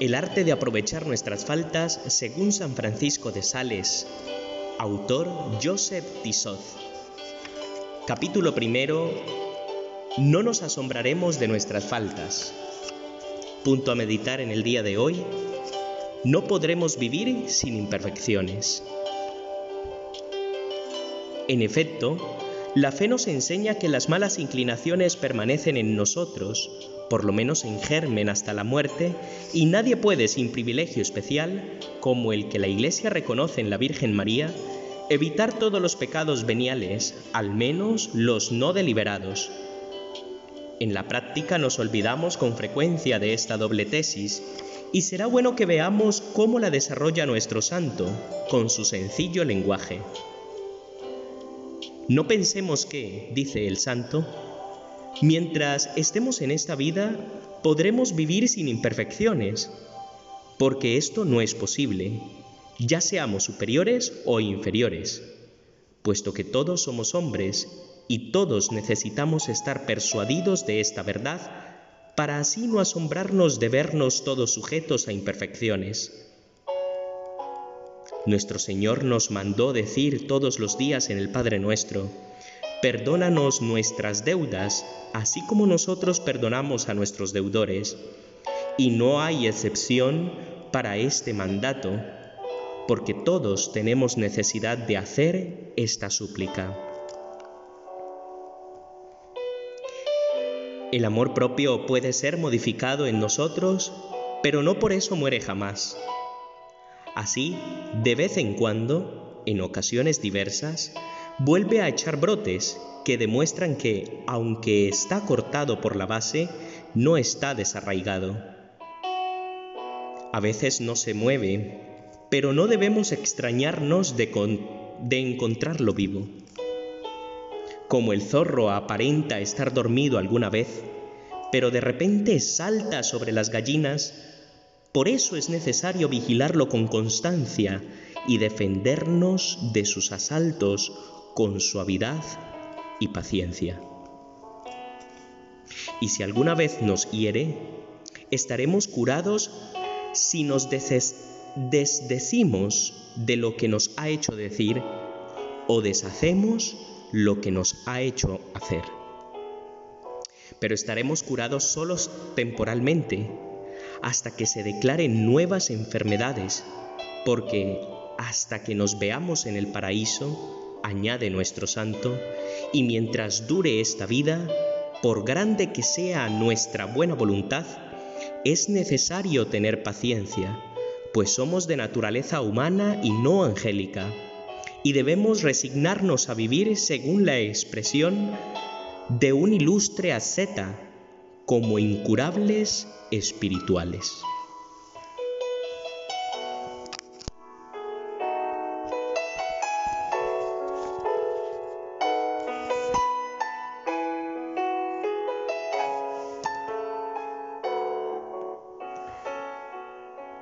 El arte de aprovechar nuestras faltas según San Francisco de Sales. Autor Joseph Tissot. Capítulo primero. No nos asombraremos de nuestras faltas. Punto a meditar en el día de hoy. No podremos vivir sin imperfecciones. En efecto, la fe nos enseña que las malas inclinaciones permanecen en nosotros, por lo menos en germen hasta la muerte, y nadie puede sin privilegio especial, como el que la Iglesia reconoce en la Virgen María, evitar todos los pecados veniales, al menos los no deliberados. En la práctica nos olvidamos con frecuencia de esta doble tesis, y será bueno que veamos cómo la desarrolla nuestro santo, con su sencillo lenguaje. No pensemos que, dice el santo, mientras estemos en esta vida podremos vivir sin imperfecciones, porque esto no es posible, ya seamos superiores o inferiores, puesto que todos somos hombres y todos necesitamos estar persuadidos de esta verdad para así no asombrarnos de vernos todos sujetos a imperfecciones. Nuestro Señor nos mandó decir todos los días en el Padre nuestro, perdónanos nuestras deudas, así como nosotros perdonamos a nuestros deudores. Y no hay excepción para este mandato, porque todos tenemos necesidad de hacer esta súplica. El amor propio puede ser modificado en nosotros, pero no por eso muere jamás. Así, de vez en cuando, en ocasiones diversas, vuelve a echar brotes que demuestran que, aunque está cortado por la base, no está desarraigado. A veces no se mueve, pero no debemos extrañarnos de, de encontrarlo vivo. Como el zorro aparenta estar dormido alguna vez, pero de repente salta sobre las gallinas, por eso es necesario vigilarlo con constancia y defendernos de sus asaltos con suavidad y paciencia. Y si alguna vez nos hiere, estaremos curados si nos desdecimos de lo que nos ha hecho decir o deshacemos lo que nos ha hecho hacer. Pero estaremos curados solos temporalmente hasta que se declaren nuevas enfermedades, porque hasta que nos veamos en el paraíso, añade nuestro santo, y mientras dure esta vida, por grande que sea nuestra buena voluntad, es necesario tener paciencia, pues somos de naturaleza humana y no angélica, y debemos resignarnos a vivir según la expresión de un ilustre asceta como incurables espirituales.